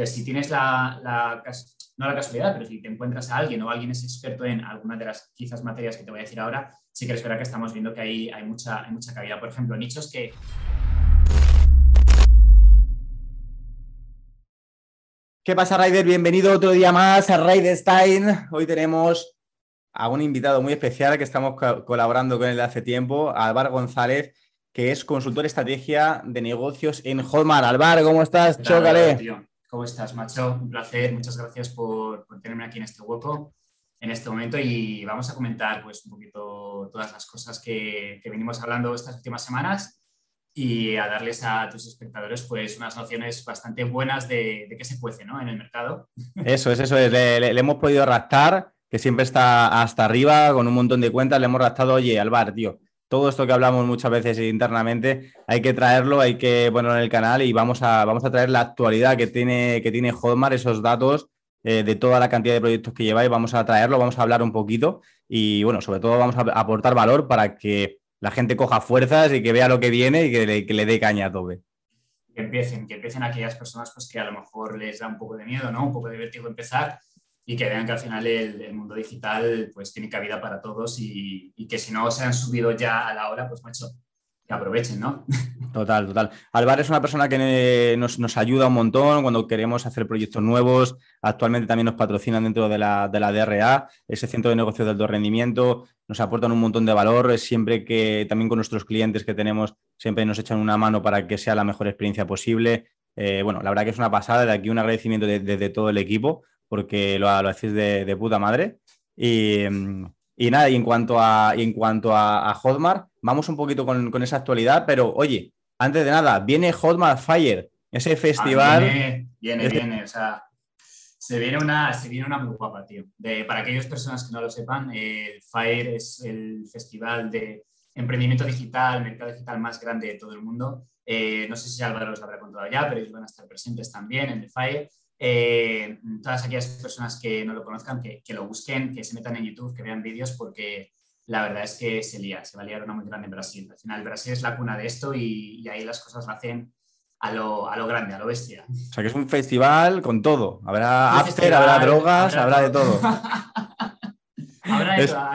Entonces, si tienes la, la, no la casualidad, pero si te encuentras a alguien o alguien es experto en alguna de las quizás materias que te voy a decir ahora, sí que es verdad que estamos viendo que hay, hay, mucha, hay mucha cabida. Por ejemplo, nichos que ¿Qué pasa, Raider? Bienvenido otro día más a Raiderstein. Hoy tenemos a un invitado muy especial que estamos colaborando con él hace tiempo, Álvaro González, que es consultor estrategia de negocios en Hotmart. Álvaro, ¿cómo estás? Chócale. ¿Cómo estás, macho? Un placer. Muchas gracias por, tenerme aquí en este hueco, en este momento, y vamos a comentar pues, un poquito todas las cosas que, que venimos hablando estas últimas semanas y a darles a tus espectadores pues unas nociones bastante buenas de, de qué se puede ¿no? en el mercado. Eso es, eso es. Le, hemos podido raptar, que siempre está hasta arriba con un montón de cuentas, le hemos raptado, oye, Alvar, tío, todo esto que hablamos muchas veces internamente, hay que traerlo, hay que ponerlo en el canal y vamos a, vamos a traer la actualidad que tiene, que tiene Hotmart, esos datos eh, de toda la cantidad de proyectos que lleváis, vamos a traerlo, vamos a hablar un poquito y bueno, sobre todo vamos a aportar valor para que la gente coja fuerzas y que vea lo que viene y que le, dé caña a tope. Que empiecen, que empiecen aquellas personas pues, que a lo mejor les da un poco de miedo, ¿no? Un poco de vértigo empezar y que vean que al final el, mundo digital pues tiene cabida para todos y, que si no se han subido ya a la hora, pues macho, que aprovechen, ¿no? Total, total. Alvar es una persona que nos, ayuda un montón cuando queremos hacer proyectos nuevos. Actualmente también nos patrocinan dentro de la, de la DRA, ese centro de negocios de alto rendimiento. Nos aportan un montón de valor. Siempre que también con nuestros clientes que tenemos, siempre nos echan una mano para que sea la mejor experiencia posible. Eh, bueno, la verdad que es una pasada. De aquí un agradecimiento desde todo el equipo, porque lo, lo hacéis de, puta madre. Y, y nada, y en cuanto a, en cuanto a, Hotmart, vamos un poquito con, con, esa actualidad, pero oye, antes de nada, viene Hotmart Fire, ese festival. viene, viene, viene, o sea, se viene una, se viene una muy guapa, tío. De, para aquellas personas que no lo sepan, el Fire es el festival de emprendimiento digital, mercado digital más grande de todo el mundo. Eh, no sé si Álvaro os lo habrá contado ya, pero ellos van a estar presentes también en el Fire. Eh, todas aquellas personas que no lo conozcan, que, que, lo busquen, que se metan en YouTube, que vean vídeos, porque la verdad es que se lía, se va a liar una muy grande en Brasil. Al final, Brasil es la cuna de esto y, ahí las cosas lo hacen a lo, a lo, grande, a lo bestia. O sea, que es un festival con todo. Habrá after, habrá drogas, habrá, de todo. habrá de todo.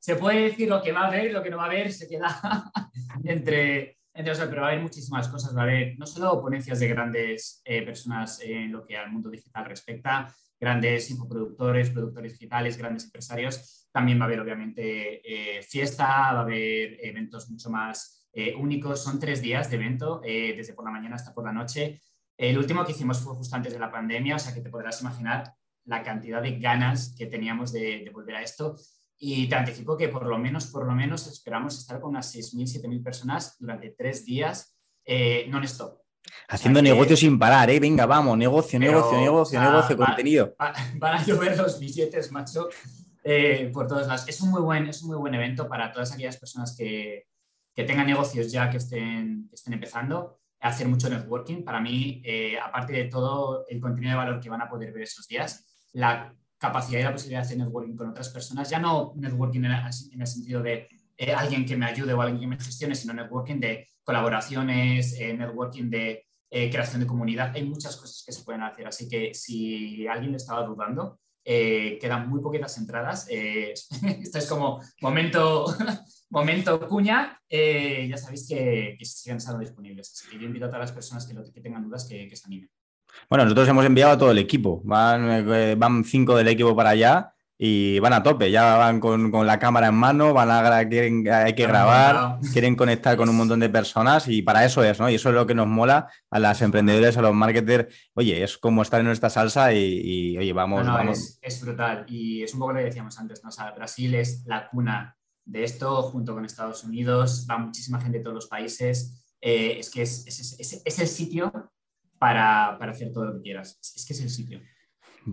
Se, puede decir lo que va a haber, lo que no va a haber, se queda entre, entre pero va a haber muchísimas cosas. Va a haber no solo ponencias de grandes eh, personas en lo que al mundo digital respecta, grandes infoproductores, productores digitales, grandes empresarios, también va a haber, obviamente, eh, fiesta, va a haber eventos mucho más eh, únicos. Son tres días de evento, desde por la mañana hasta por la noche. El último que hicimos fue justo antes de la pandemia, o sea que te podrás imaginar la cantidad de ganas que teníamos de, volver a esto. Y te anticipo que por lo menos, por lo menos esperamos estar con unas 6.000, 7.000 personas durante tres días non-stop. Haciendo negocio sin parar, ¿eh? Venga, vamos, negocio, negocio, negocio, negocio, contenido. van a llover los billetes, macho. Eh, por todos lados. Es un, muy buen, es un muy buen evento para todas aquellas personas que, que tengan negocios ya que estén, estén empezando. Hacer mucho networking. Para mí, eh, aparte de todo el contenido de valor que van a poder ver esos días, la capacidad y la posibilidad de hacer networking con otras personas, ya no networking en el, sentido de eh, alguien que me ayude o alguien que me gestione, sino networking de colaboraciones, networking de creación de comunidad. Hay muchas cosas que se pueden hacer. Así que si alguien le estaba dudando, eh, quedan muy poquitas entradas. Eh, esto es como momento, momento cuña. Eh, ya sabéis que, siguen estando disponibles. Así que yo invito a todas las personas que, que tengan dudas que, que, se animen. Bueno, nosotros hemos enviado a todo el equipo. Van, van cinco del equipo para allá y van a tope, ya van con, la cámara en mano, van a quieren, hay que grabar, quieren conectar con un montón de personas y para eso es, ¿no? Y eso es lo que nos mola a las emprendedores, a los marketers. Oye, es como estar en nuestra salsa y, oye, vamos. vamos. Es, brutal y es un poco lo que decíamos antes, ¿no? O sea, Brasil es la cuna de esto junto con Estados Unidos, va muchísima gente de todos los países. Eh, es que es, es, el sitio para, para hacer todo lo que quieras. Es que es el sitio.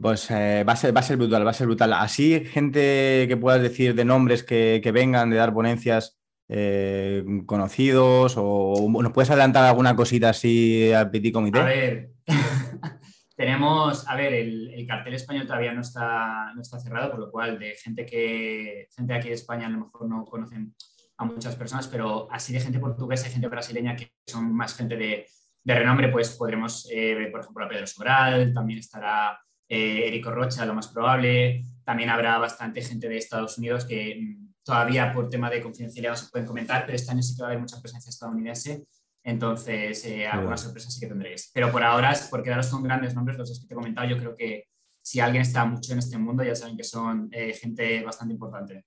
Pues eh, va, a ser, va a ser brutal, va a ser brutal. Así, gente que puedas decir de nombres que, vengan, de dar ponencias eh, conocidos, o nos puedes adelantar alguna cosita así al petit comité. A ver, tenemos, a ver, el, cartel español todavía no está, no está cerrado, por lo cual de gente que, gente aquí de España a lo mejor no conocen a muchas personas, pero así de gente portuguesa y gente brasileña que son más gente de de renombre, pues podremos ver, por ejemplo, a Pedro Sobral, también estará Erico Rocha, lo más probable, también habrá bastante gente de Estados Unidos que mm, todavía por tema de confidencialidad se pueden comentar, pero este año sí que va a haber mucha presencia estadounidense, entonces eh, algunas sorpresas sí que tendréis. Pero por ahora, por quedaros con grandes nombres, los que te he comentado, yo creo que si alguien está mucho en este mundo, ya saben que son eh, gente bastante importante.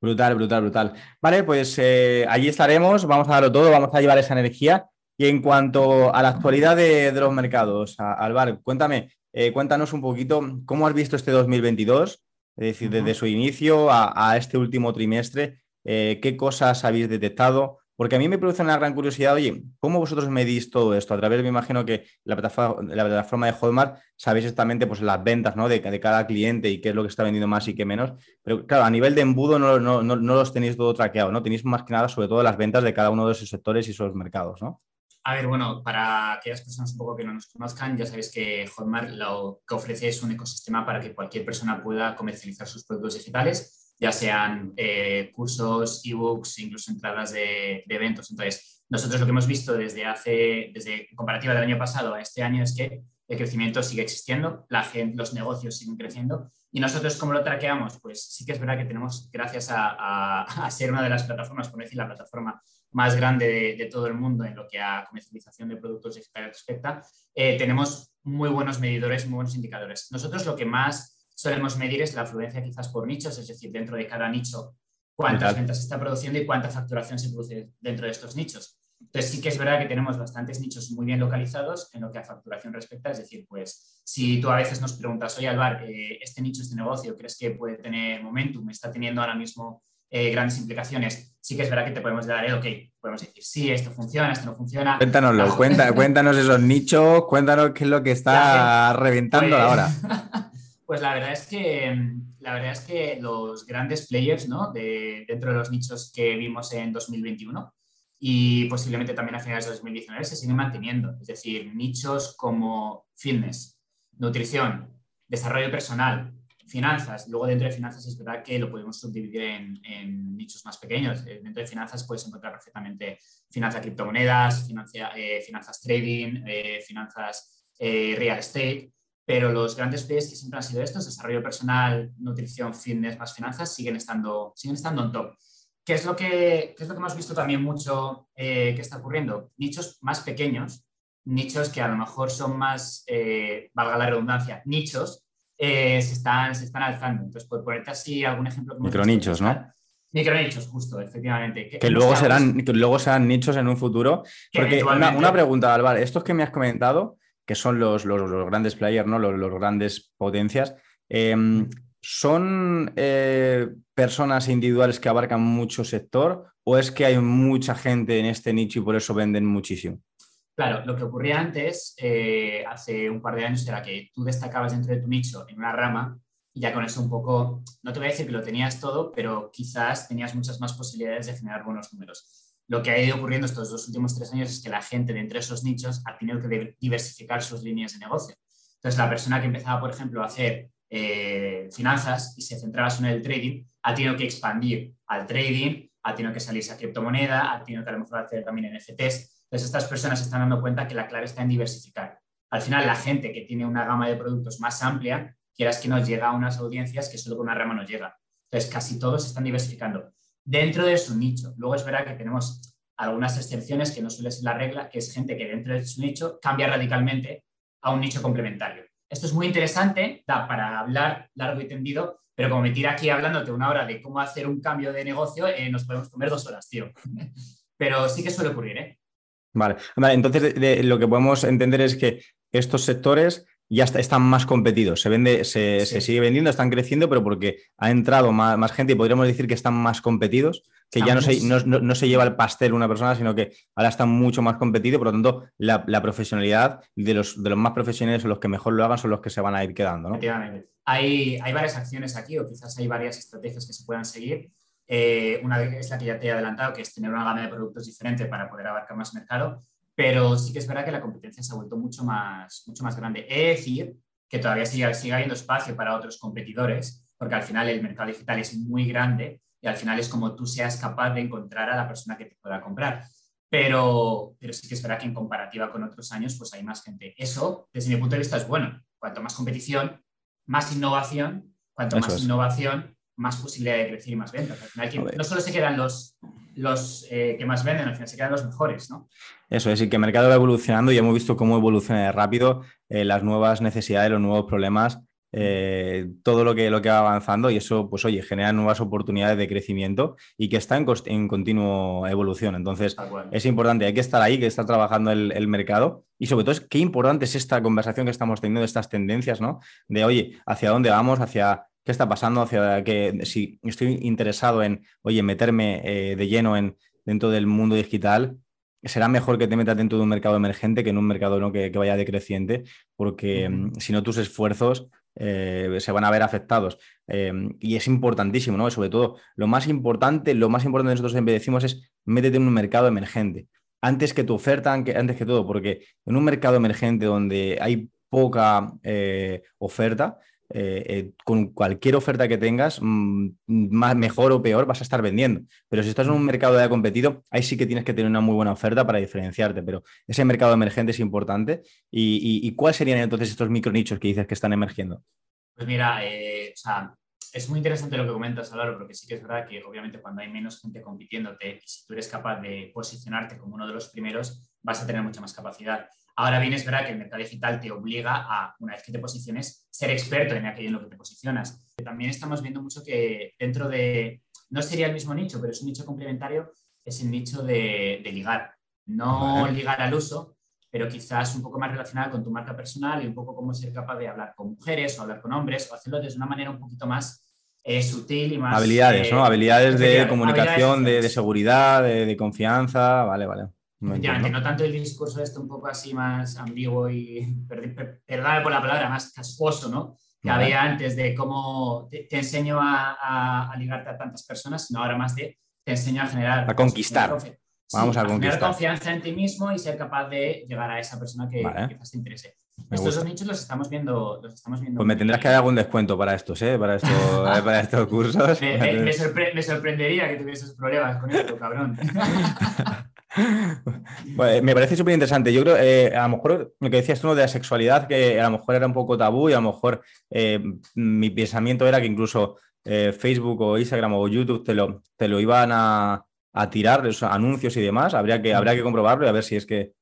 Brutal, brutal, brutal. Vale, pues eh, allí estaremos, vamos a darlo todo, vamos a llevar esa energía. Y en cuanto a la actualidad de, los mercados, Alvar, cuéntame, cuéntanos un poquito cómo has visto este 2022 es decir, desde su inicio a, este último trimestre, eh, ¿qué cosas habéis detectado? Porque a mí me produce una gran curiosidad, oye, ¿cómo vosotros medís todo esto? A través, me imagino que la plataforma, la plataforma de Hotmart sabéis exactamente pues, las ventas ¿no? de, cada cliente y qué es lo que está vendiendo más y qué menos. Pero claro, a nivel de embudo no, no, no, no los tenéis todo traqueado, ¿no? Tenéis más que nada sobre todo las ventas de cada uno de esos sectores y esos mercados, ¿no? A ver, bueno, para aquellas personas un poco que no nos conozcan, ya sabéis que Hotmart lo que ofrece es un ecosistema para que cualquier persona pueda comercializar sus productos digitales, ya sean eh, cursos, ebooks, incluso entradas de, eventos. Entonces, nosotros lo que hemos visto desde hace, desde comparativa del año pasado a este año es que el crecimiento sigue existiendo, la gente, los negocios siguen creciendo y nosotros, ¿cómo lo traqueamos? Pues sí que es verdad que tenemos, gracias a, ser una de las plataformas, por decir la plataforma más grande de, todo el mundo en lo que a comercialización de productos digitales respecta, eh, tenemos muy buenos medidores, muy buenos indicadores. Nosotros lo que más solemos medir es la afluencia quizás por nichos, es decir, dentro de cada nicho, cuántas ventas se está produciendo y cuánta facturación se produce dentro de estos nichos. Entonces sí que es verdad que tenemos bastantes nichos muy bien localizados en lo que a facturación respecta, es decir, pues si tú a veces nos preguntas, oye Alvar, eh, este nicho, este negocio, ¿crees que puede tener momentum? ¿Está teniendo ahora mismo eh, grandes implicaciones? Sí que es verdad que te podemos dar el ok, podemos decir, sí, esto funciona, esto no funciona. Cuéntanoslo, cuéntanos esos nichos, cuéntanos qué es lo que está reventando pues, ahora. Pues la verdad es que la verdad es que los grandes players ¿no? de, dentro de los nichos que vimos en 2021 y posiblemente también a finales de 2019 se siguen manteniendo. Es decir, nichos como fitness, nutrición, desarrollo personal, finanzas. Luego dentro de finanzas es verdad que lo podemos subdividir en, nichos más pequeños. Eh, dentro de finanzas puedes encontrar perfectamente finanzas criptomonedas, eh, finanzas trading, eh, finanzas real estate. Pero los grandes players que siempre han sido estos, desarrollo personal, nutrición, fitness, más finanzas, siguen estando, siguen estando en top. ¿Qué es lo que, es lo que hemos visto también mucho que está ocurriendo? Nichos más pequeños, nichos que a lo mejor son más, valga la redundancia, nichos, eh, se, están, se están alzando. Entonces, por ponerte así algún ejemplo. Micronichos, ¿no? Micronichos, justo, efectivamente. Que, luego, serán, que luego serán nichos en un futuro. Porque una, pregunta, Álvaro, estos que me has comentado, que son los, los, grandes players, ¿no? los, grandes potencias, em, ¿Son eh, personas individuales que abarcan mucho sector o es que hay mucha gente en este nicho y por eso venden muchísimo? Claro, lo que ocurría antes, eh, hace un par de años, era que tú destacabas dentro de tu nicho en una rama y ya con eso un poco, no te voy a decir que lo tenías todo, pero quizás tenías muchas más posibilidades de generar buenos números. Lo que ha ido ocurriendo estos dos últimos tres años es que la gente de entre esos nichos ha tenido que diversificar sus líneas de negocio. Entonces, la persona que empezaba, por ejemplo, a hacer eh, finanzas y se centraba en el trading, ha tenido que expandir al trading, ha tenido que salirse a criptomoneda, ha tenido que a lo mejor hacer también NFTs. Entonces, estas personas se están dando cuenta que la clave está en diversificar. Al final, la gente que tiene una gama de productos más amplia, quieras que nos llega a unas audiencias que solo con una rama no llega. Entonces, casi todos están diversificando dentro de su nicho. Luego es verdad que tenemos algunas excepciones que no suele ser la regla, que es gente que dentro de su nicho cambia radicalmente a un nicho complementario. Esto es muy interesante, da para hablar largo y tendido, pero como me tira aquí hablándote una hora de cómo hacer un cambio de negocio, eh, nos podemos comer dos horas, tío. pero sí que suele ocurrir, ¿eh? Vale, entonces lo que podemos entender es que estos sectores ya están más competidos, se, vende, se, sigue vendiendo, están creciendo, pero porque ha entrado más, gente y podríamos decir que están más competidos, que ya no se, no, se, lleva el pastel una persona, sino que ahora está mucho más competido, por lo tanto, la, profesionalidad de los, de los más profesionales o los que mejor lo hagan son los que se van a ir quedando. Efectivamente. Hay, hay varias acciones aquí, o quizás hay varias estrategias que se puedan seguir. Eh, una es la que ya te he adelantado, que es tener una gama de productos diferente para poder abarcar más mercado pero sí que es verdad que la competencia se ha vuelto mucho más, mucho más grande. He de decir que todavía sigue, sigue habiendo espacio para otros competidores, porque al final el mercado digital es muy grande y al final es como tú seas capaz de encontrar a la persona que te pueda comprar. pero, pero sí que es verdad que en comparativa con otros años, pues hay más gente. Eso, desde mi punto de vista, es bueno. Cuanto más competición, más innovación. Cuanto más innovación, más posibilidad de crecer y más ventas. no solo se quedan los, los eh, que más venden, al final se quedan los mejores, ¿no? Eso es, y que el mercado va evolucionando y hemos visto cómo evoluciona rápido eh, las nuevas necesidades, los nuevos problemas, eh, todo lo que, lo que va avanzando y eso, pues oye, genera nuevas oportunidades de crecimiento y que está en, en continua evolución. Entonces, es importante, hay que estar ahí, que está trabajando el, el, mercado y sobre todo es qué importante es esta conversación que estamos teniendo, de estas tendencias, ¿no? De, oye, hacia dónde vamos, hacia qué está pasando, hacia que si estoy interesado en, oye, meterme eh, de lleno en, dentro del mundo digital, será mejor que te metas dentro de un mercado emergente que en un mercado ¿no? que, vaya decreciente, porque mm, si no tus esfuerzos eh, se van a ver afectados. Eh, y es importantísimo, ¿no? Sobre todo, lo más importante, lo más importante nosotros siempre decimos es métete en un mercado emergente. Antes que tu oferta, antes que todo, porque en un mercado emergente donde hay poca oferta, eh, eh, con cualquier oferta que tengas, mm, más, mejor o peor, vas a estar vendiendo. Pero si estás en un mercado ya competido, ahí sí que tienes que tener una muy buena oferta para diferenciarte. Pero ese mercado emergente es importante. ¿Y, cuáles serían entonces estos micronichos que dices que están emergiendo? Pues mira, eh, es muy interesante lo que comentas, Álvaro, porque sí que es verdad que obviamente cuando hay menos gente compitiéndote y si tú eres capaz de posicionarte como uno de los primeros, vas a tener mucha más capacidad. Ahora bien, es verdad que el mercado digital te obliga a, una vez que te posiciones, ser experto en aquello en lo que te posicionas. También estamos viendo mucho que dentro de, no sería el mismo nicho, pero es un nicho complementario, es el nicho de, ligar. No ligar al uso, pero quizás un poco más relacionado con tu marca personal y un poco cómo ser capaz de hablar con mujeres o hablar con hombres o hacerlo de una manera un poquito más eh, sutil y más... Habilidades, ¿no? Eh, habilidades de comunicación, de, de, seguridad, de, de, confianza, vale, vale. Ya, que no tanto el discurso este un poco así más ambiguo y, perdón por la palabra, más casposo, ¿no? Que había antes de cómo te, enseño a, a, ligarte a tantas personas, sino ahora más de te enseño a generar... A conquistar. Vamos a, a conquistar. Confianza en ti mismo y ser capaz de llegar a esa persona que quizás te interese. estos dos nichos los estamos viendo. Los estamos viendo pues me tendrás que dar algún descuento para estos, ¿eh? para, esto, para estos cursos. me, me, me, sorprendería que tuvieses problemas con esto, cabrón. Me parece súper interesante. Yo creo, eh, a lo mejor lo que decías tú de la sexualidad, que a lo mejor era un poco tabú y a lo mejor eh, mi pensamiento era que incluso eh, Facebook o Instagram o YouTube te lo, te lo iban a, tirar, los anuncios y demás. Habría que, habría que comprobarlo y a ver si es que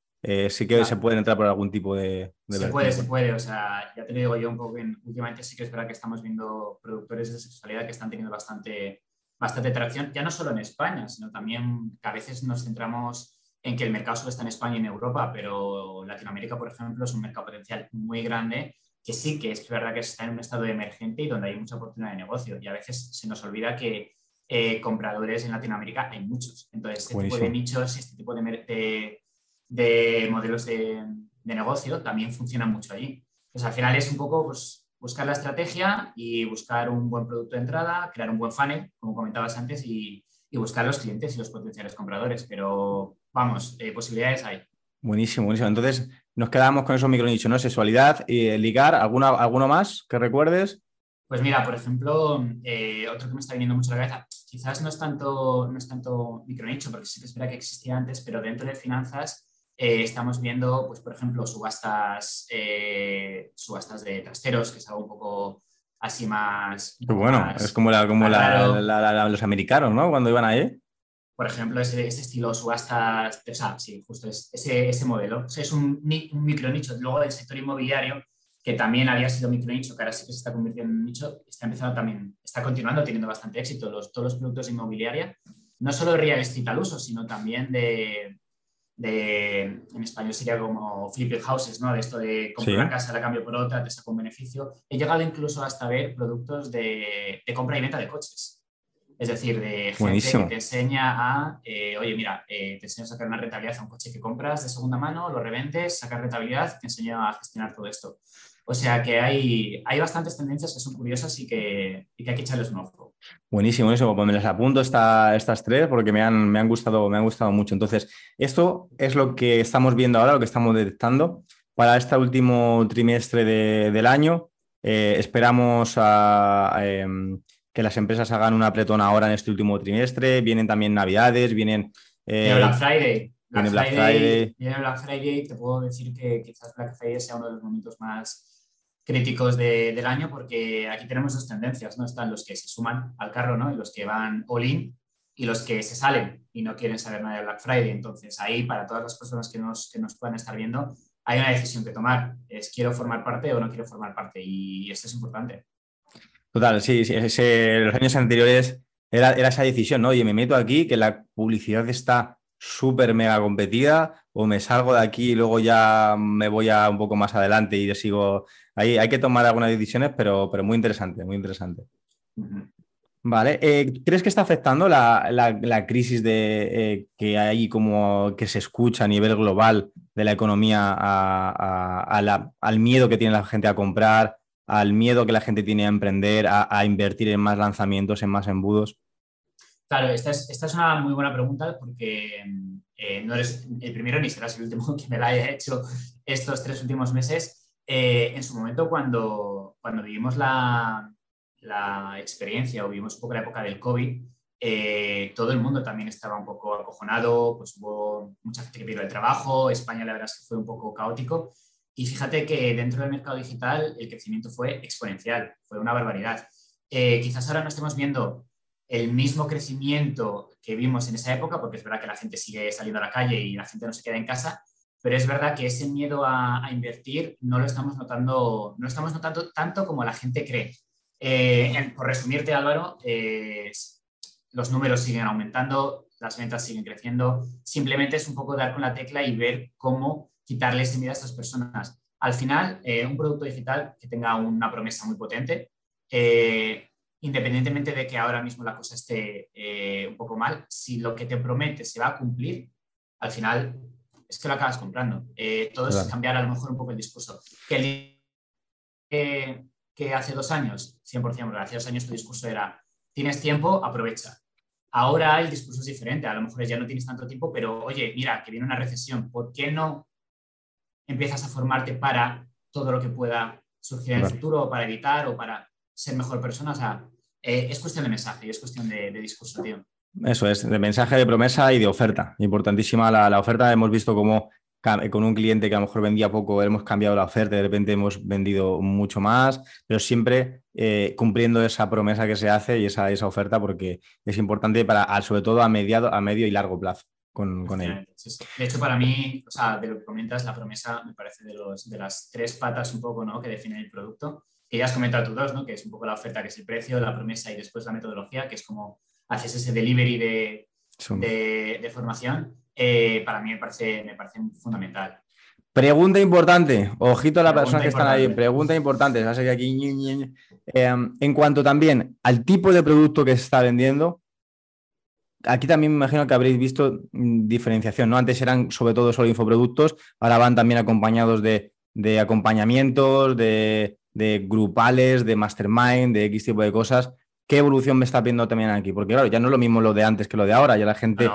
sí que se pueden entrar por algún tipo de... se puede, se puede. O sea, ya te lo digo yo un poco, bien, últimamente sí que es verdad que estamos viendo productores de sexualidad que están teniendo bastante bastante atracción, ya no solo en España, sino también que a veces nos centramos en que el mercado solo está en España y en Europa, pero Latinoamérica, por ejemplo, es un mercado potencial muy grande que sí que es verdad que está en un estado emergente y donde hay mucha oportunidad de negocio. Y a veces se nos olvida que eh, compradores en Latinoamérica hay muchos. Entonces, este tipo de nichos, este tipo de, de, modelos de, de, negocio también funcionan mucho allí. Pues al final es un poco pues, buscar la estrategia y buscar un buen producto de entrada, crear un buen funnel, como comentabas antes, y, buscar los clientes y los potenciales compradores. Pero vamos, eh, posibilidades hay. Buenísimo, buenísimo. Entonces, nos quedamos con esos micronichos, ¿no? Sexualidad eh, ligar. ¿Alguna, ¿Alguno más que recuerdes? Pues mira, por ejemplo, eh, otro que me está viniendo mucho a la cabeza, quizás no es tanto, no es tanto micronicho, porque sí que es verdad que existía antes, pero dentro de finanzas eh, estamos viendo, pues, por ejemplo, subastas, eh, subastas de trasteros, que es algo un poco así más. bueno, es como, la, como los americanos, ¿no? Cuando iban ahí. Por ejemplo, ese, estilo subastas, o sea, sí, justo ese, ese modelo. es un, un micronicho. Luego del sector inmobiliario, que también había sido micronicho, que ahora sí que se está convirtiendo en un nicho, está empezando también, está continuando teniendo bastante éxito. Los, todos los productos de inmobiliaria, no solo de real estate al uso, sino también de, de, en español sería como flipping houses, ¿no? De esto de comprar una casa, la cambio por otra, te saco un beneficio. He llegado incluso hasta ver productos de, de compra y venta de coches. Es decir, de gente que te enseña a, eh, oye, mira, eh, te enseño a sacar una rentabilidad a un coche que compras de segunda mano, lo revendes, sacar rentabilidad, te enseño a gestionar todo esto. O sea que hay, hay bastantes tendencias que son curiosas y que, y que hay que echarles un ojo. Buenísimo, eso. Pues me las apunto estas tres porque me han, me, han gustado, me han gustado mucho. Entonces, esto es lo que estamos viendo ahora, lo que estamos detectando para este último trimestre del año. Eh, esperamos em, que las empresas hagan una apretón ahora en este último trimestre. Vienen también Navidades, vienen. Eh, Black Friday. Black, Friday, Viene Black Friday, te puedo decir que quizás Black Friday sea uno de los momentos más críticos del año porque aquí tenemos dos tendencias, ¿no? Están los que se suman al carro, ¿no? Y los que van all in y los que se salen y no quieren saber nada de Black Friday. Entonces, ahí, para todas las personas que nos, que nos puedan estar viendo, hay una decisión que tomar. Es quiero formar parte o no quiero formar parte y esto es importante. Total, sí, sí los años anteriores era, era, esa decisión, ¿no? Oye, me meto aquí, que la publicidad está súper mega competida, o me salgo de aquí y luego ya me voy a un poco más adelante y sigo. Ahí hay que tomar algunas decisiones, pero, pero muy interesante, muy interesante. Vale, eh, ¿crees que está afectando la, crisis de, eh, que hay como que se escucha a nivel global de la economía al miedo que tiene la gente a comprar, al miedo que la gente tiene a emprender, a, invertir en más lanzamientos, en más embudos? Claro, esta es, una muy buena pregunta porque eh, no eres el primero ni serás el último que me la haya hecho estos tres últimos meses. Eh, en su momento, cuando, cuando vivimos la, la, experiencia o vivimos un poco la época del COVID, eh, todo el mundo también estaba un poco acojonado, pues hubo mucha gente que perdió el trabajo, España la verdad es que fue un poco caótico y fíjate que dentro del mercado digital el crecimiento fue exponencial, fue una barbaridad. quizás ahora no estemos viendo el mismo crecimiento que vimos en esa época, porque es verdad que la gente sigue saliendo a la calle y la gente no se queda en casa, pero es verdad que ese miedo a, invertir no lo estamos notando, no lo estamos notando tanto como la gente cree. Eh, por resumirte, Álvaro, eh, los números siguen aumentando, las ventas siguen creciendo, simplemente es un poco dar con la tecla y ver cómo quitarle ese miedo a estas personas. Al final, eh, un producto digital que tenga una promesa muy potente, independientemente de que ahora mismo la cosa esté eh, un poco mal, si lo que te promete se va a cumplir, al final es que lo acabas comprando. Eh, todo es cambiar a lo mejor un poco el discurso. Que, que hace dos años, 100%, porque hace dos años tu discurso era, tienes tiempo, aprovecha. Ahora el discurso es diferente, a lo mejor ya no tienes tanto tiempo, pero oye, mira, que viene una recesión, ¿por qué no empiezas a formarte para todo lo que pueda surgir en el futuro o para evitar o para ser mejor persona? O sea, eh, es cuestión de mensaje y es cuestión de, discurso, tío. Eso es, de mensaje, de promesa y de oferta. Importantísima la, oferta. Hemos visto cómo con un cliente que a lo mejor vendía poco, hemos cambiado la oferta, de repente hemos vendido mucho más, pero siempre eh, cumpliendo esa promesa que se hace y esa, esa oferta porque es importante para, sobre todo a, mediado, a medio y largo plazo con, con De hecho, para mí, o sea, de lo que comentas, la promesa me parece de, los, de las tres patas un poco ¿no? que definen el producto que ya has comentado tú dos, ¿no? que es un poco la oferta, que es el precio, la promesa y después la metodología, que es como haces ese delivery de, de, formación, eh, para mí me parece, me parece fundamental. Pregunta importante, ojito a las personas que están ahí, pregunta importante, que aquí em, en cuanto también al tipo de producto que se está vendiendo, aquí también me imagino que habréis visto mm, diferenciación, ¿no? Antes eran sobre todo solo infoproductos, ahora van también acompañados de, de acompañamientos, de, de grupales, de mastermind, de X tipo de cosas. ¿Qué evolución me está viendo también aquí? Porque claro, ya no es lo mismo lo de antes que lo de ahora, ya la gente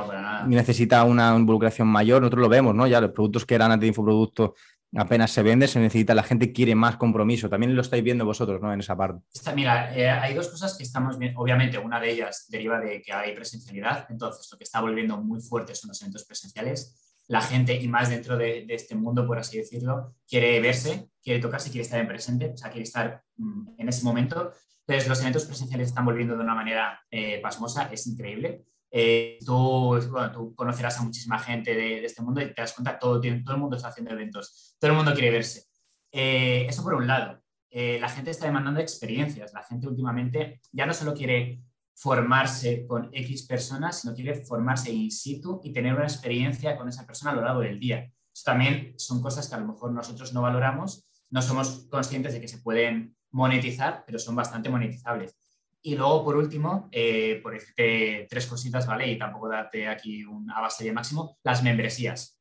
necesita una involucración mayor, nosotros lo vemos, ¿no? Ya los productos que eran antes de infoproducto apenas se vende, se necesita, la gente quiere más compromiso. También lo estáis viendo vosotros, ¿no? En esa parte. mira, eh, hay dos cosas que estamos viendo. Obviamente, una de ellas deriva de que hay presencialidad, entonces lo que está volviendo muy fuerte son los eventos presenciales la gente, y más dentro de, este mundo, por así decirlo, quiere verse, quiere tocarse, quiere estar en presente, o sea, quiere estar mm, en ese momento. Entonces, los eventos presenciales están volviendo de una manera eh, pasmosa, es increíble. Eh, tú, conocerás a muchísima gente de, este mundo y te das cuenta, todo, todo el mundo está haciendo eventos, todo el mundo quiere verse. Eh, eso por un lado. la gente está demandando experiencias. La gente últimamente ya no solo quiere formarse con X personas, sino quiere formarse in situ y tener una experiencia con esa persona a lo largo del día. Eso también son cosas que a lo mejor nosotros no valoramos, no somos conscientes de que se pueden monetizar, pero son bastante monetizables. Y luego, por último, eh, por decirte tres cositas, ¿vale? Y tampoco darte aquí un de máximo, las membresías.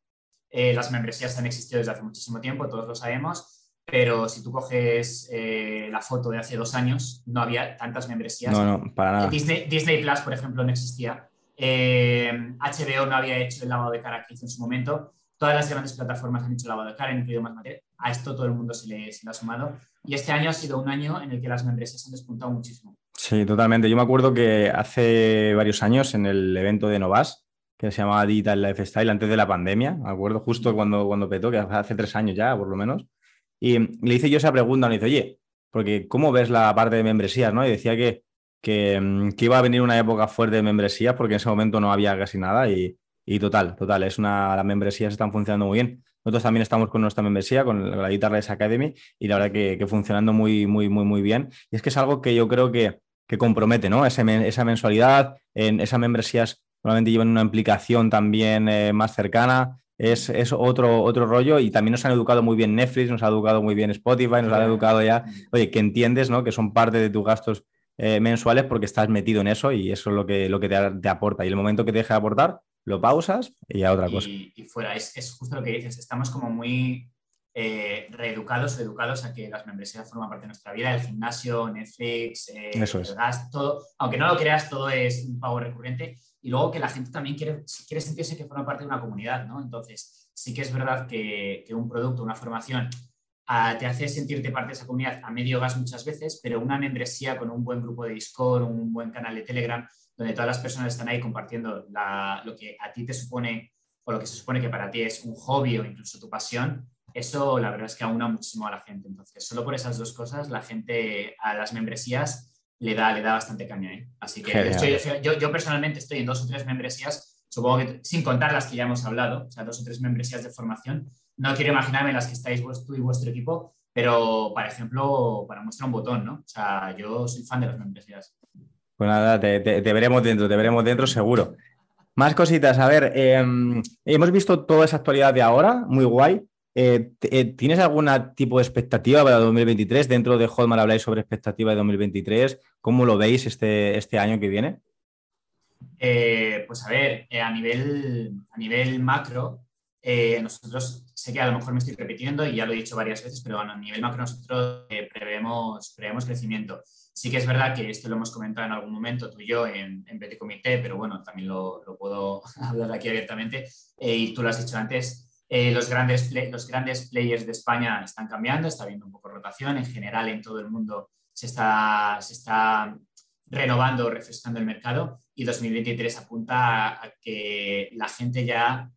Eh, las membresías han existido desde hace muchísimo tiempo, todos lo sabemos, pero si tú coges eh, la foto de hace dos años, no había tantas membresías. No, no, para nada. Disney, Disney Plus, por ejemplo, no existía. HBO eh, no había hecho el lavado de cara que hizo en su momento. Todas las grandes plataformas han hecho lavado de cara, han incluido más material. A esto todo el mundo se le, se le ha sumado. Y este año ha sido un año en el que las membresías han despuntado muchísimo. Sí, totalmente. Yo me acuerdo que hace varios años en el evento de Novas, que se llamaba Digital Lifestyle antes de la pandemia, me acuerdo, justo cuando, cuando petó, que hace tres años ya, por lo menos. Y le hice yo esa pregunta, le dice, oye, porque ¿cómo ves la parte de membresías? ¿no? Y decía que, mm, que, iba a venir una época fuerte de membresías porque en ese momento no había casi nada y, y total, total, es una, las membresías están funcionando muy bien. Nosotros también estamos con nuestra membresía, con la Guitarless Academy, y la verdad que, que, funcionando muy, muy, muy, muy bien. Y es que es algo que yo creo que, que compromete, ¿no? esa mensualidad, en esas membresías probablemente llevan una implicación también eh, más cercana. Es, es, otro, otro rollo y también nos han educado muy bien Netflix, nos ha educado muy bien Spotify, nos ha educado ya, oye, que entiendes, ¿no? Que son parte de tus gastos eh, mensuales porque estás metido en eso y eso es lo que, lo que te, te, aporta. Y el momento que te deje de aportar, lo pausas y a otra cosa. Y, fuera, es, es, justo lo que dices, estamos como muy eh, reeducados o educados a que las membresías forman parte de nuestra vida, el gimnasio, Netflix, eh, Eso es. todo, aunque no lo creas, todo es un pago recurrente y luego que la gente también quiere, quiere sentirse que forma parte de una comunidad, ¿no? Entonces, sí que es verdad que, que un producto, una formación, a, te hace sentirte parte de esa comunidad a medio gas muchas veces, pero una membresía con un buen grupo de Discord, un buen canal de Telegram, donde todas las personas están ahí compartiendo lo que a ti te supone o lo que se supone que para ti es un hobby o incluso tu pasión, eso la verdad es que aúna muchísimo a la gente. Entonces, solo por esas dos cosas, la gente a las membresías le da, le da bastante caña. ¿eh? Así que yo, yo, personalmente estoy en dos o tres membresías, supongo que sin contar las que ya hemos hablado, o sea, dos o tres membresías de formación. No quiero imaginarme las que estáis tú y vuestro equipo, pero, por ejemplo, para muestra un botón, ¿no? O sea, yo soy fan de las membresías. Pues nada, te, te, veremos dentro, te veremos dentro seguro. Más cositas, a ver, em, hemos visto toda esa actualidad de ahora, muy guay. Eh, eh, ¿Tienes algún tipo de expectativa para 2023? Dentro de Hotmart habláis sobre expectativa de 2023. ¿Cómo lo veis este, este año que viene? Eh, pues a ver, a, nivel, a nivel macro, nosotros sé que a lo mejor me estoy repitiendo y ya lo he dicho varias veces, pero bueno, a nivel macro nosotros prevemos, prevemos crecimiento. Sí que es verdad que esto lo hemos comentado en algún momento tú y yo en, en Betty Comité, pero bueno, también lo, lo puedo hablar aquí abiertamente. y tú lo has dicho antes, eh, los, grandes los grandes players de España están cambiando, está habiendo un poco de rotación. En general, en todo el mundo se está, se está renovando, refrescando el mercado y 2023 apunta a, que la gente ya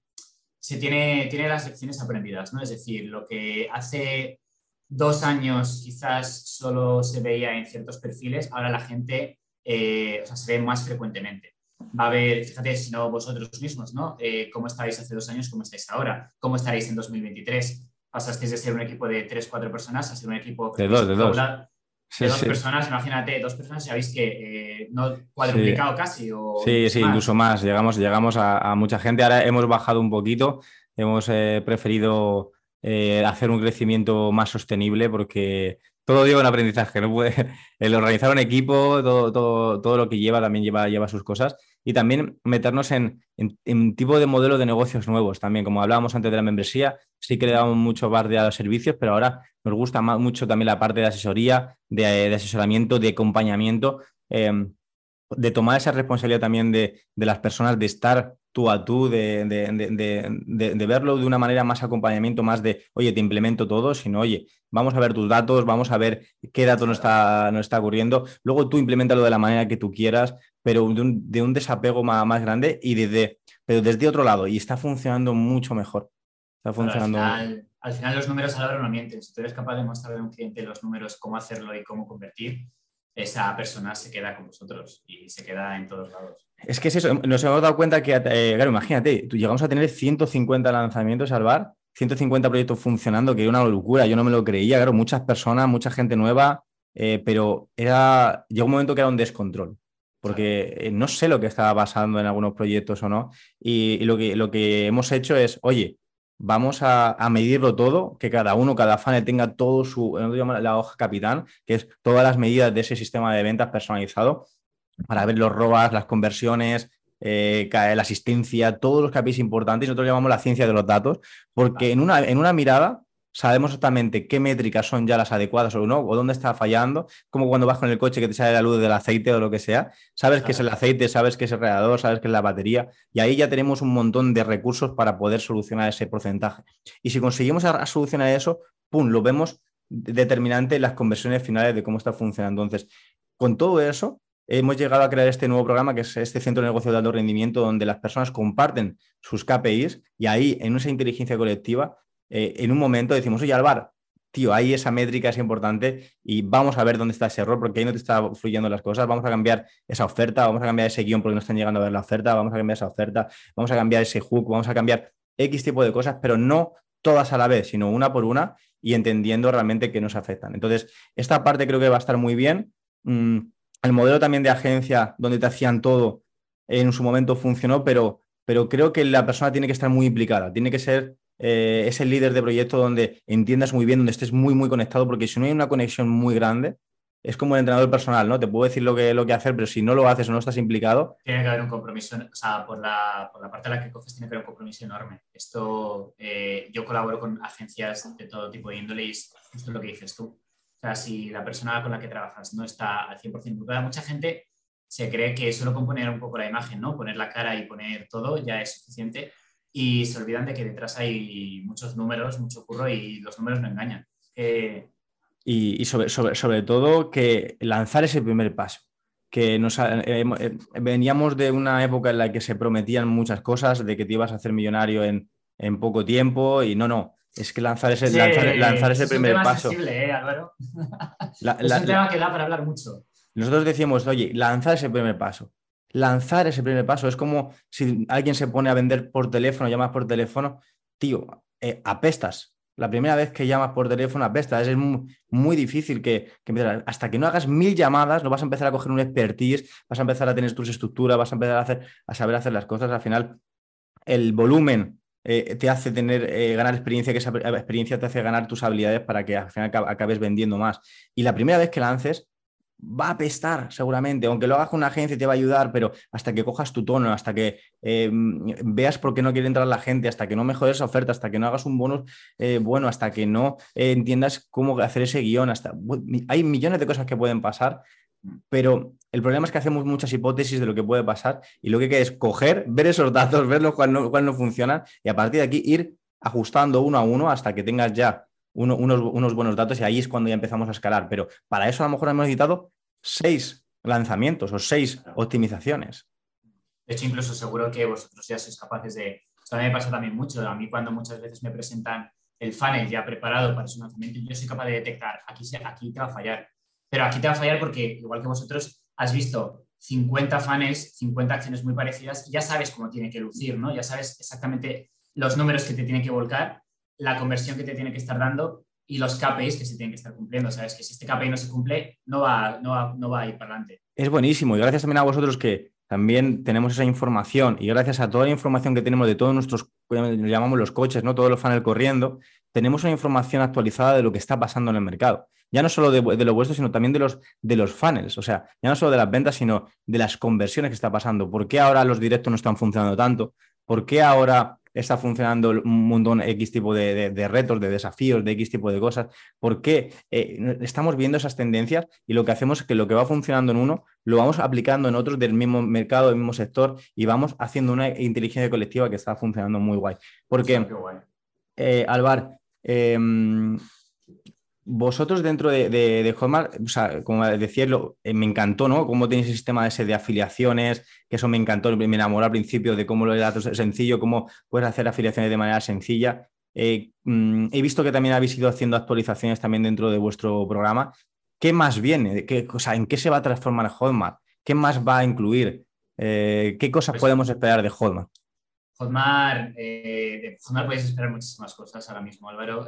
se tiene, tiene las lecciones aprendidas, ¿no? Es decir, lo que hace dos años quizás solo se veía en ciertos perfiles, ahora la gente eh, se ve más frecuentemente va a haber, fíjate, si no vosotros mismos, ¿no? Eh, ¿Cómo estáis hace dos años? ¿Cómo estáis ahora? ¿Cómo estaréis en 2023? Pasasteis de ser un equipo de tres, cuatro personas a ser un equipo de dos, de dos. De dos personas, imagínate, dos personas, ya veis que eh, no cuadruplicado casi. sí, sí, incluso más. Llegamos, llegamos a, mucha gente. Ahora hemos bajado un poquito, hemos eh, preferido hacer un crecimiento más sostenible porque todo lleva un aprendizaje. ¿no? El organizar un equipo, todo, todo, todo, lo que lleva también lleva, lleva sus cosas y también meternos en, en, tipo de modelo de negocios nuevos también. Como hablábamos antes de la membresía, sí que le damos mucho parte a los servicios, pero ahora nos gusta mucho también la parte de asesoría, de, asesoramiento, de acompañamiento, em, de tomar esa responsabilidad también de, de, las personas, de estar tú a tú, de, de, verlo de una manera más acompañamiento, más de, oye, te implemento todo, sino, oye, vamos a ver tus datos, vamos a ver qué datos no está, no está ocurriendo, luego tú implementalo de la manera que tú quieras, pero de un, desapego más, más, grande y desde, pero desde otro lado, y está funcionando mucho mejor. Está funcionando. al, final, los números a la hora no mienten. Si tú eres capaz de mostrarle a un cliente los números, cómo hacerlo y cómo convertir, esa persona se queda con vosotros y se queda en todos lados. Es que es eso, nos hemos dado cuenta que, eh, claro, imagínate, tú llegamos a tener 150 lanzamientos al bar, 150 proyectos funcionando, que era una locura, yo no me lo creía, claro, muchas personas, mucha gente nueva, eh, pero era, llegó un momento que era un descontrol, porque eh, no sé lo que estaba pasando en algunos proyectos o no, y, lo, que, lo que hemos hecho es, oye, vamos a, medirlo todo, que cada uno, cada funnel tenga todo su, la hoja capitán, que es todas las medidas de ese sistema de ventas personalizado, para ver los ROAS, las conversiones, eh, la asistencia, todos los KPIs importantes. Nosotros llamamos la ciencia de los datos, porque en, una, en una mirada sabemos exactamente qué métricas son ya las adecuadas o no, o dónde está fallando, como cuando vas con el coche que te sale la luz del aceite o lo que sea, sabes que es el aceite, sabes que es el radiador, sabes que es la batería, y ahí ya tenemos un montón de recursos para poder solucionar ese porcentaje. Y si conseguimos solucionar eso, ¡pum!, lo vemos determinante en las conversiones finales de cómo está funcionando. Entonces, con todo eso, hemos llegado a crear este nuevo programa que es este centro de negocio de alto rendimiento donde las personas comparten sus KPIs y ahí en esa inteligencia colectiva, eh, en un momento decimos, oye, Alvar, tío, ahí esa métrica es importante y vamos a ver dónde está ese error porque ahí no te está fluyendo las cosas, vamos a cambiar esa oferta, vamos a cambiar ese guion porque no están llegando a ver la oferta, vamos a cambiar esa oferta, vamos a cambiar ese hook, vamos a cambiar X tipo de cosas, pero no todas a la vez, sino una por una y entendiendo realmente que nos afectan. Entonces, esta parte creo que va a estar muy bien. Mm, el modelo también de agencia donde te hacían todo en su momento funcionó, pero, pero creo que la persona tiene que estar muy implicada, tiene que ser eh, ese líder de proyecto donde entiendas muy bien, donde estés muy, muy conectado, porque si no hay una conexión muy grande, es como el entrenador personal, ¿no? Te puedo decir lo que, lo que hacer, pero si no lo haces o no estás implicado. Tiene que haber un compromiso, o sea, por la, por la parte de la que coges, tiene que haber un compromiso enorme. Esto, eh, yo colaboro con agencias de todo tipo de índole y es lo que dices tú. O sea, si la persona con la que trabajas no está al 100% involucrada, mucha gente se cree que solo con poner un poco la imagen, ¿no? Poner la cara y poner todo ya es suficiente y se olvidan de que detrás hay muchos números, mucho curro y los números no engañan. Y, sobre, sobre, sobre, todo que lanzar ese primer paso. Que nos, eh, eh, veníamos de una época en la que se prometían muchas cosas, de que te ibas a hacer millonario en, en poco tiempo y no, no. Es que lanzar ese, lanzar, ese primer paso. ¿eh, Álvaro? es un tema que da para hablar mucho. Nosotros decíamos, oye, lanzar ese primer paso. Lanzar ese primer paso es como si alguien se pone a vender por teléfono, llamas por teléfono, tío, apestas, la primera vez que llamas por teléfono apesta. Es muy, difícil que, hasta que no hagas mil llamadas, no vas a empezar a coger un expertise, vas a empezar a tener tus estructuras, vas a empezar a, hacer, a saber hacer las cosas. Al final, el volumen eh, te hace tener, eh, ganar experiencia, que esa experiencia te hace ganar tus habilidades para que al final acabes vendiendo más. Y la primera vez que lances, va a apestar seguramente, aunque lo hagas con una agencia te va a ayudar, pero hasta que cojas tu tono, hasta que em, veas por qué no quiere entrar la gente, hasta que no mejores esa oferta, hasta que no hagas un bonus eh, bueno, hasta que no eh, entiendas cómo hacer ese guion, hasta hay millones de cosas que pueden pasar, pero el problema es que hacemos muchas hipótesis de lo que puede pasar y lo que hay que es coger, ver esos datos, verlos cuál no, cuál no funcionan y a partir de aquí ir ajustando uno a uno hasta que tengas ya unos, buenos datos y ahí es cuando ya empezamos a escalar. Pero para eso a lo mejor hemos necesitado seis lanzamientos o seis optimizaciones. De hecho, incluso seguro que vosotros ya sois capaces de... Esto a mí me pasa también mucho. A mí cuando muchas veces me presentan el funnel ya preparado para su lanzamiento, yo soy capaz de detectar, aquí, aquí te va a fallar. Pero aquí te va a fallar porque, igual que vosotros, has visto 50 funnels, 50 acciones muy parecidas, ya sabes cómo tiene que lucir, ¿no? Ya sabes exactamente los números que te tiene que volcar la conversión que te tiene que estar dando y los KPIs que se tienen que estar cumpliendo. Sabes que si este KPI no se cumple, no va, no va, no va a ir para adelante. Es buenísimo y gracias también a vosotros que también tenemos esa información y gracias a toda la información que tenemos de todos nuestros, llamamos los coches, ¿no? todos los funnels corriendo, tenemos una información actualizada de lo que está pasando en el mercado. Ya no solo de, de lo vuestro, sino también de los, de los funnels. O sea, ya no solo de las ventas, sino de las conversiones que está pasando. ¿Por qué ahora los directos no están funcionando tanto? ¿Por qué ahora está funcionando un montón X tipo de, retos, de desafíos, de X tipo de cosas. porque eh, estamos viendo esas tendencias y lo que hacemos es que lo que va funcionando en uno lo vamos aplicando en otros del mismo mercado, del mismo sector y vamos haciendo una inteligencia colectiva que está funcionando muy guay. Porque, eh, Alvar, em, vosotros dentro de, de, Hotmart, o sea, como decirlo, eh, me encantó, ¿no? Cómo tenéis el sistema ese de afiliaciones, que eso me encantó, me enamoró al principio de cómo lo era sencillo, cómo puedes hacer afiliaciones de manera sencilla. Eh, mm, he visto que también habéis ido haciendo actualizaciones también dentro de vuestro programa. ¿Qué más viene? ¿Qué, o ¿En qué se va a transformar Hotmart? ¿Qué más va a incluir? Eh, ¿Qué cosas pues podemos esperar de Hotmart? Hotmart, de Hotmart podéis esperar muchísimas cosas ahora mismo, Álvaro.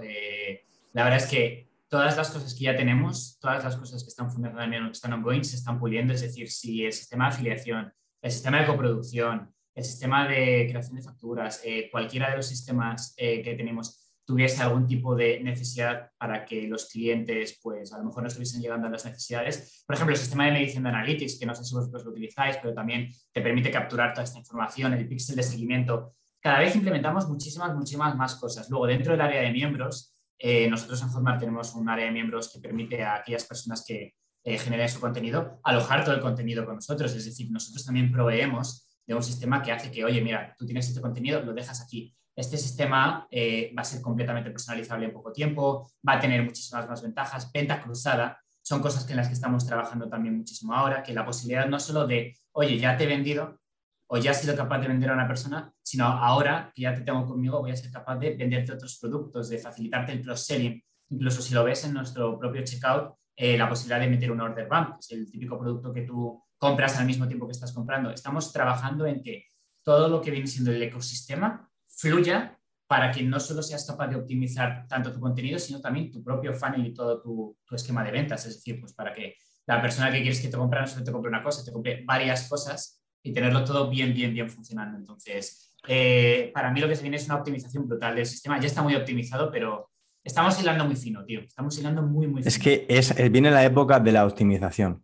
la verdad es que todas las cosas que ya tenemos, todas las cosas que están funcionando, que están ongoing, se están puliendo. Es decir, si el sistema de afiliación, el sistema de coproducción, el sistema de creación de facturas, eh, cualquiera de los sistemas eh, que tenemos tuviese algún tipo de necesidad para que los clientes, pues a lo mejor no estuviesen llegando a las necesidades. Por ejemplo, el sistema de medición de analytics, que no sé si vosotros lo utilizáis, pero también te permite capturar toda esta información, el pixel de seguimiento. Cada vez implementamos muchísimas, muchísimas más cosas. Luego, dentro del área de miembros, eh, nosotros en Hotmart tenemos un área de miembros que permite a aquellas personas que eh, generen su contenido alojar todo el contenido con nosotros. Es decir, nosotros también proveemos de un sistema que hace que, oye, mira, tú tienes este contenido, lo dejas aquí. Este sistema eh, va a ser completamente personalizable en poco tiempo, va a tener muchísimas más ventajas, venta cruzada. son cosas en las que estamos trabajando también muchísimo ahora, que la posibilidad no solo de, oye, ya te he vendido o ya he sido capaz de vender a una persona, sino ahora que ya te tengo conmigo, voy a ser capaz de venderte otros productos, de facilitarte el cross-selling. Incluso si lo ves en nuestro propio checkout, eh, la posibilidad de meter un order bump, que es el típico producto que tú compras al mismo tiempo que estás comprando. Estamos trabajando en que todo lo que viene siendo el ecosistema fluya para que no solo seas capaz de optimizar tanto tu contenido, sino también tu propio funnel y todo tu, esquema de ventas. Es decir, pues para que la persona que quieres que te compre no solo te compre una cosa, te compre varias cosas y tenerlo todo bien, bien, bien funcionando. Entonces, eh, para mí lo que se viene es una optimización brutal del sistema. Ya está muy optimizado, pero estamos hilando muy fino, tío. Estamos hilando muy, muy fino. Es que es, viene la época de la optimización.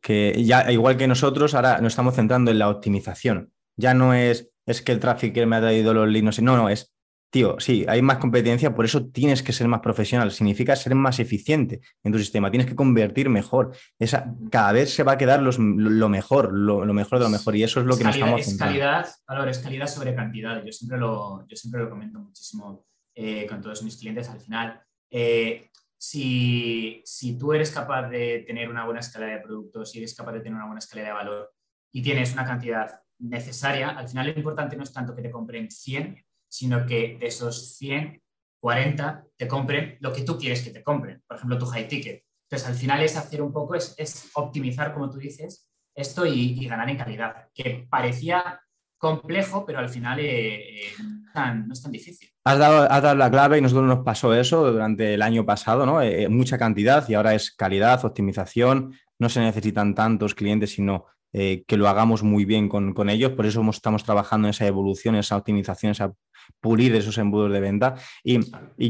Que ya, igual que nosotros, ahora nos estamos centrando en la optimización. Ya no es, es que el tráfico me ha traído los leads, no, no, es tío, sí, hay más competencia, por eso tienes que ser más profesional, significa ser más eficiente en tu sistema, tienes que convertir mejor. Esa, cada vez se va a quedar lo mejor, lo, mejor de lo mejor, y eso es lo que nos estamos Es calidad, valor, es calidad sobre cantidad. Yo siempre lo, yo siempre lo comento muchísimo eh, con todos mis clientes. Al final, eh, si, si tú eres capaz de tener una buena escala de productos, si eres capaz de tener una buena escala de valor y tienes una cantidad necesaria, al final lo importante no es tanto que te compren 100, sino que de esos 100, 40 te compren lo que tú quieres que te compren, por ejemplo, tu high ticket. Entonces, al final es hacer un poco, es, optimizar, como tú dices, esto y, ganar en calidad, que parecía complejo, pero al final eh, eh, no, es tan, difícil. Has dado, la clave y nosotros nos pasó eso durante el año pasado, ¿no? Eh, mucha cantidad y ahora es calidad, optimización, no se necesitan tantos clientes, sino que lo hagamos muy bien con, con ellos. Por eso estamos trabajando en esa evolución, esa optimización, esa pulir esos embudos de venta y,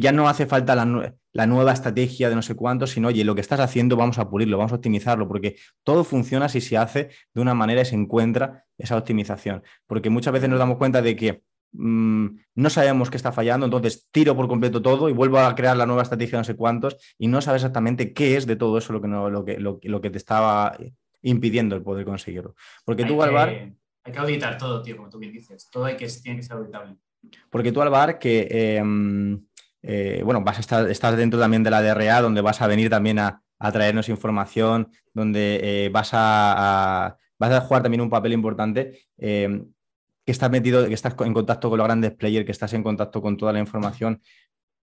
ya no hace falta la, nueva estrategia de no sé cuánto, sino, oye, lo que estás haciendo vamos a pulirlo, vamos a optimizarlo, porque todo funciona si se hace de una manera y se encuentra esa optimización. Porque muchas veces nos damos cuenta de que mm, no sabemos qué está fallando, entonces tiro por completo todo y vuelvo a crear la nueva estrategia de no sé cuántos y no sabes exactamente qué es de todo eso lo que, no, lo que, lo, que te estaba impidiendo el poder conseguirlo. Porque tú, Alvar... Hay que auditar todo, tío, como tú bien dices. Todo hay que, tiene que ser auditable. Porque tú, Alvar, que em, eh, bueno, vas a estar estás dentro también de la DRA, donde vas a venir también a, traernos información, donde eh, vas, a, vas a jugar también un papel importante. Em, que estás metido, que estás en contacto con los grandes players, que estás en contacto con toda la información.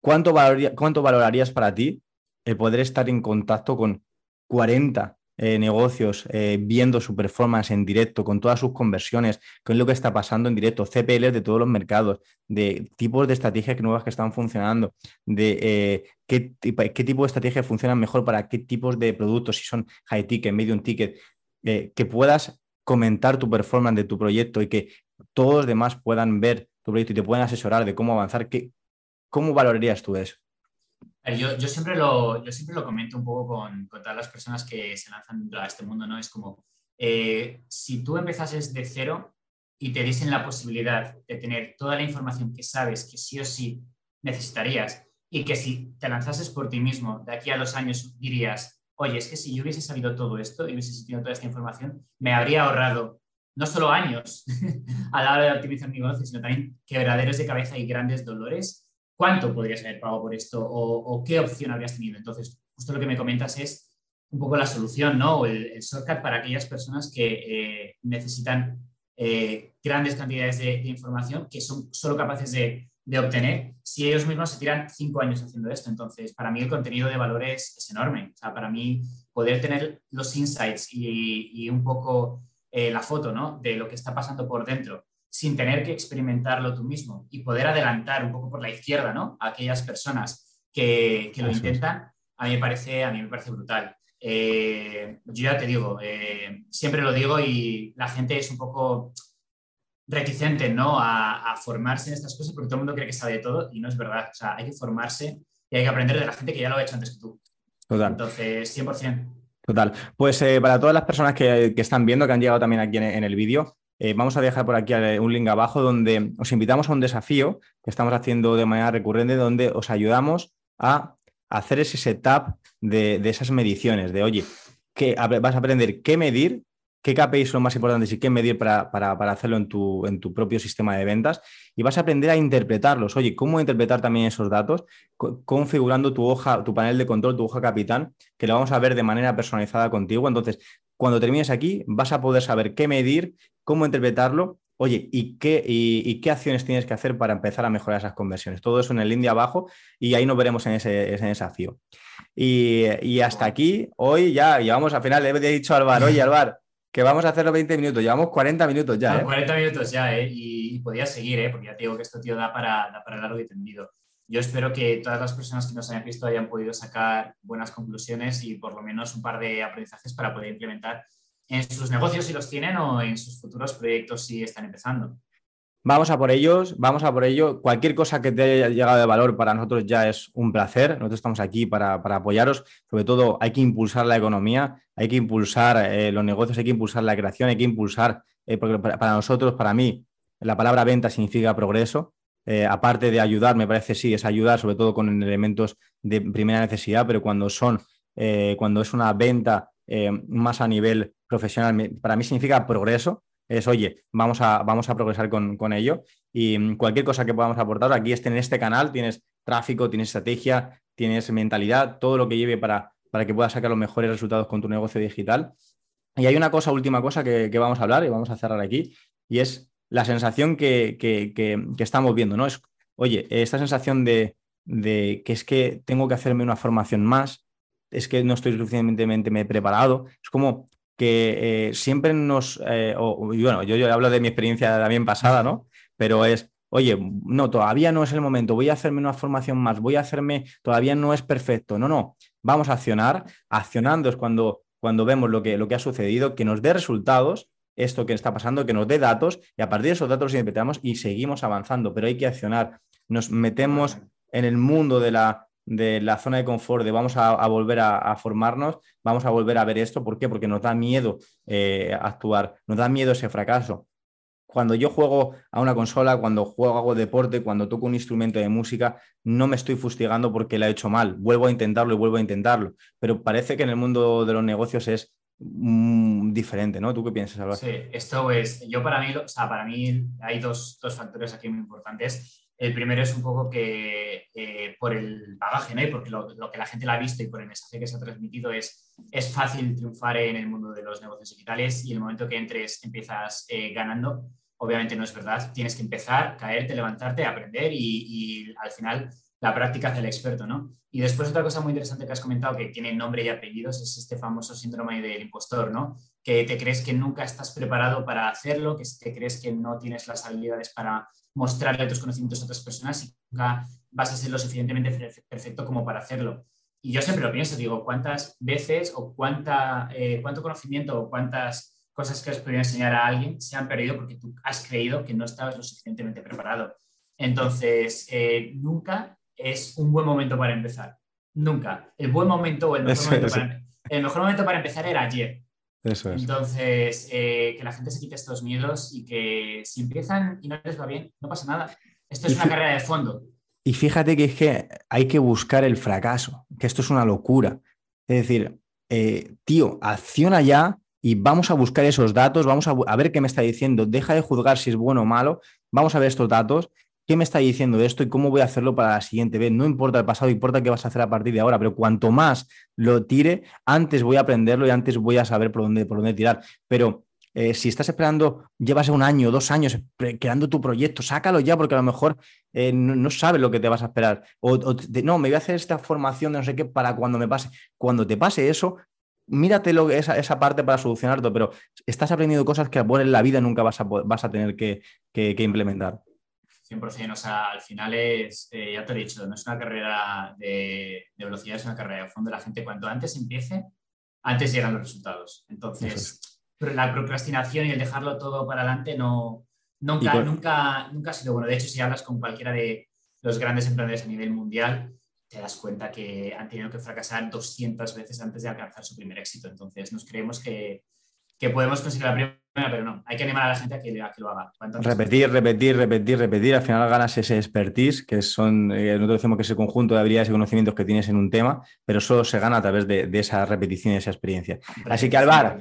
¿Cuánto, cuánto valorarías para ti el poder estar en contacto con 40 eh, negocios eh, viendo su performance en directo, con todas sus conversiones, con lo que está pasando en directo, CPLs de todos los mercados, de tipos de estrategias nuevas que están funcionando, de eh, qué, qué, tipo de estrategias funcionan mejor para qué tipos de productos, si son high ticket, medium ticket, que puedas comentar tu performance de tu proyecto y que todos los demás puedan ver tu proyecto y te puedan asesorar de cómo avanzar. ¿Cómo valorarías tú eso? Yo, yo, siempre lo, yo siempre lo comento un poco con, con todas las personas que se lanzan a este mundo, ¿no? Es como, eh, si tú empezases de cero y te diesen la posibilidad de tener toda la información que sabes que sí o sí necesitarías y que si te lanzases por ti mismo, de aquí a dos años dirías, oye, es que si yo hubiese sabido todo esto y hubiese tenido toda esta información, me habría ahorrado no solo años a la hora de optimizar mi negocio, sino también quebraderos de cabeza y grandes dolores cuánto podrías haber pagado por esto o, qué opción habrías tenido. Entonces, justo lo que me comentas es un poco la solución, ¿no? O el, shortcut para aquellas personas que eh, necesitan eh, grandes cantidades de, información que son solo capaces de, obtener si ellos mismos se tiran cinco años haciendo esto. Entonces, para mí el contenido de valor es, enorme. O sea, para mí poder tener los insights y, un poco eh, la foto, ¿no? De lo que está pasando por dentro sin tener que experimentarlo tú mismo y poder adelantar un poco por la izquierda ¿no? a aquellas personas que, lo intentan, a mí me parece, a mí me parece brutal. Eh, yo ya te digo, eh, siempre lo digo y la gente es un poco reticente ¿no? A, formarse en estas cosas porque todo el mundo cree que sabe de todo y no es verdad. O sea, hay que formarse y hay que aprender de la gente que ya lo ha hecho antes que tú. Total. Entonces, 100%. Total. Pues eh, para todas las personas que, están viendo, que han llegado también aquí en el vídeo, eh, vamos a dejar por aquí eh, un link abajo donde os invitamos a un desafío que estamos haciendo de manera recurrente, donde os ayudamos a hacer ese setup de, esas mediciones, de oye, que vas a aprender qué medir qué KPIs son más importantes y qué medir para, hacerlo en tu, en tu, propio sistema de ventas y vas a aprender a interpretarlos. Oye, ¿cómo interpretar también esos datos? configurando tu hoja, tu panel de control, tu hoja capitán, que lo vamos a ver de manera personalizada contigo. Entonces, cuando termines aquí, vas a poder saber qué medir, cómo interpretarlo Oye, ¿y qué, y, qué acciones tienes que hacer para empezar a mejorar esas conversiones? Todo eso en el link de abajo y ahí nos veremos en ese, desafío. Y, hasta aquí, hoy ya llevamos al final, le he dicho a Alvar, oye Alvar, que vamos a hacer los 20 minutos, llevamos 40 minutos ya. 40 ¿eh? minutos ya, ¿eh? y, podía seguir, ¿eh? porque ya te digo que esto, tío, da para, da para largo y tendido. Yo espero que todas las personas que nos hayan visto hayan podido sacar buenas conclusiones y por lo menos un par de aprendizajes para poder implementar en sus negocios si los tienen o en sus futuros proyectos si están empezando. Vamos a por ellos, vamos a por ello. Cualquier cosa que te haya llegado de valor para nosotros ya es un placer. Nosotros estamos aquí para, apoyaros. Sobre todo hay que impulsar la economía, hay que impulsar eh, los negocios, hay que impulsar la creación, hay que impulsar, eh, porque para, nosotros, para mí, la palabra venta significa progreso. Eh, aparte de ayudar, me parece sí, es ayudar sobre todo con elementos de primera necesidad, pero cuando son, cuando es una venta más a nivel profesional, para mí significa progreso. Es, oye, vamos a, vamos a progresar con, ello. Y mm, cualquier cosa que podamos aportar, aquí en este canal tienes tráfico, tienes estrategia, tienes mentalidad, todo lo que lleve para, para que puedas sacar los mejores resultados con tu negocio digital. Y hay una cosa, última cosa que, vamos a hablar y vamos a cerrar aquí, y es la sensación que, estamos viendo, ¿no? Es, oye, esta sensación de, de, que es que tengo que hacerme una formación más, es que no estoy suficientemente preparado. Es como que eh, siempre nos, eh, y bueno, yo, hablo de mi experiencia también pasada, ¿no? Pero es, oye, no, todavía no es el momento, voy a hacerme una formación más, voy a hacerme, todavía no es perfecto, no, no, vamos a accionar, accionando es cuando, cuando vemos lo que, lo que ha sucedido, que nos dé resultados, esto que está pasando, que nos dé datos y a partir de esos datos los interpretamos y seguimos avanzando, pero hay que accionar, nos metemos en el mundo de la, de la zona de confort, de vamos a, volver a, formarnos, vamos a volver a ver esto. ¿Por qué? Porque nos da miedo eh, actuar, nos da miedo ese fracaso. Cuando yo juego a una consola, cuando juego hago deporte, cuando toco un instrumento de música, no me estoy fustigando porque lo he hecho mal. Vuelvo a intentarlo y vuelvo a intentarlo. Pero parece que en el mundo de los negocios es mm, diferente, ¿no? ¿Tú qué piensas, Álvaro? Sí, esto es, yo para mí, hay dos factores aquí muy importantes. El primero es un poco que eh, por el bagaje, ¿no? Porque lo, que la gente la ha visto y por el mensaje que se ha transmitido es, es fácil triunfar en el mundo de los negocios digitales y el momento que entres empiezas eh, ganando. Obviamente no es verdad, tienes que empezar, caerte, levantarte, aprender y, al final la práctica hace el experto, ¿no? Y después otra cosa muy interesante que has comentado que tiene nombre y apellidos es este famoso síndrome del impostor, ¿no? Que te crees que nunca estás preparado para hacerlo, que te crees que no tienes las habilidades para mostrarle tus conocimientos a otras personas y nunca vas a ser lo suficientemente perfecto como para hacerlo. Y yo siempre lo pienso, digo, ¿cuántas veces o cuánta, eh, cuánto conocimiento o cuántas cosas que has podido enseñar a alguien se han perdido porque tú has creído que no estabas lo suficientemente preparado? Entonces, eh, nunca es un buen momento para empezar. Nunca. El buen momento o el mejor, momento, para, el mejor momento para empezar era ayer. Eso es. Entonces, eh, que la gente se quite estos miedos y que si empiezan y no les va bien, no pasa nada. Esto es una carrera de fondo. Y fíjate que es que hay que buscar el fracaso, que esto es una locura. Es decir, eh, tío, acciona ya y vamos a buscar esos datos, vamos a, a, ver qué me está diciendo, deja de juzgar si es bueno o malo, vamos a ver estos datos ¿qué me está diciendo esto y cómo voy a hacerlo para la siguiente vez? No importa el pasado, importa qué vas a hacer a partir de ahora, pero cuanto más lo tire, antes voy a aprenderlo y antes voy a saber por dónde, por dónde tirar. Pero eh, si estás esperando, llevas un año, dos años creando tu proyecto, sácalo ya porque a lo mejor eh, no, sabes lo que te vas a esperar. O, no, me voy a hacer esta formación de no sé qué para cuando me pase. Cuando te pase eso, mírate esa, esa parte para solucionarlo, pero estás aprendiendo cosas que en la vida nunca vas a, vas a tener que implementar. 100%, o sea, al final es, eh, ya te he dicho, no es una carrera de, velocidad, es una carrera de fondo. La gente cuanto antes empiece, antes llegan los resultados. Entonces, la procrastinación y el dejarlo todo para adelante no, nunca, nunca, nunca ha sido bueno. De hecho, si hablas con cualquiera de los grandes emprendedores a nivel mundial, te das cuenta que han tenido que fracasar 200 veces antes de alcanzar su primer éxito. Entonces, nos creemos que, que podemos conseguir la primera, pero no, hay que animar a la gente a que, lo haga. repetir, repetir, repetir, repetir, al final ganas ese expertise, que son, eh, nosotros decimos que es el conjunto de habilidades y conocimientos que tienes en un tema, pero solo se gana a través de, esa repetición y esa experiencia. Así que Alvar,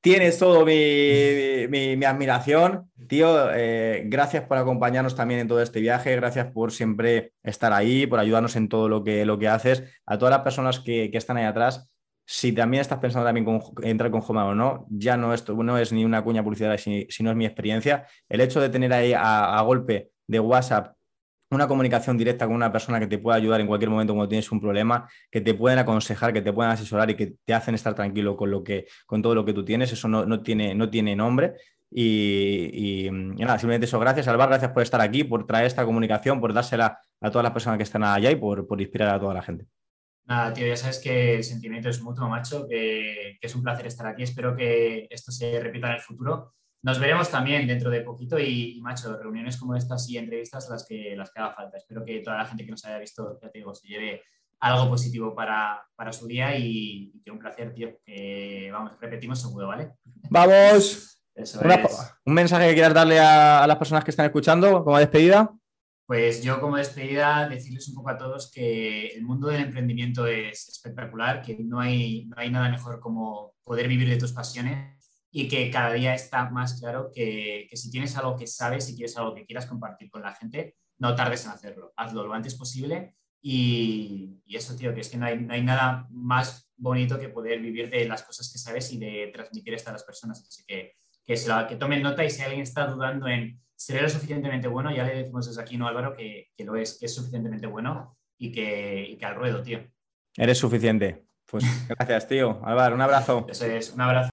tienes todo mi, admiración. Tío, eh, gracias por acompañarnos también en todo este viaje, gracias por siempre estar ahí, por ayudarnos en todo lo que, lo que haces. A todas las personas que, están ahí atrás, si también estás pensando también con, entrar con Homa o no, ya no, esto, no es ni una cuña publicidad, sino es mi experiencia. El hecho de tener ahí a golpe de WhatsApp una comunicación directa con una persona que te pueda ayudar en cualquier momento cuando tienes un problema, que te pueden aconsejar, que te pueden asesorar y que te hacen estar tranquilo con, lo que, con todo lo que tú tienes, eso no, tiene, no tiene nombre. Y, nada, simplemente eso, gracias Alvar, gracias por estar aquí, por traer esta comunicación, por dársela a todas las personas que están allá y por, por inspirar a toda la gente. Nada, tío, ya sabes que el sentimiento es mutuo, macho, que, que es un placer estar aquí. Espero que esto se repita en el futuro nos veremos también dentro de poquito y, macho, reuniones como estas y entrevistas las que, las que haga falta. Espero que toda la gente que nos haya visto, ya te digo, se lleve algo positivo para, su día y, que un placer, tío. Que vamos, repetimos seguro, ¿vale? ¡Vamos! ¿Un mensaje que quieras darle a, las personas que están escuchando como despedida? Pues yo como despedida decirles un poco a todos que el mundo del emprendimiento es espectacular, que no hay, no hay nada mejor como poder vivir de tus pasiones y que cada día está más claro que, si tienes algo que sabes, si quieres algo que quieras compartir con la gente, no tardes en hacerlo, hazlo lo antes posible y, eso, tío, que es que no hay, nada más bonito que poder vivir de las cosas que sabes y de transmitir esto a las personas. Así que que, que tomen nota y si alguien está dudando en ser lo suficientemente bueno, ya le decimos desde aquí, ¿no, Álvaro? Que, lo es, que es suficientemente bueno y que, y que al ruedo, tío. Eres suficiente. Pues gracias, tío. Álvaro, un abrazo. Eso es, un abrazo.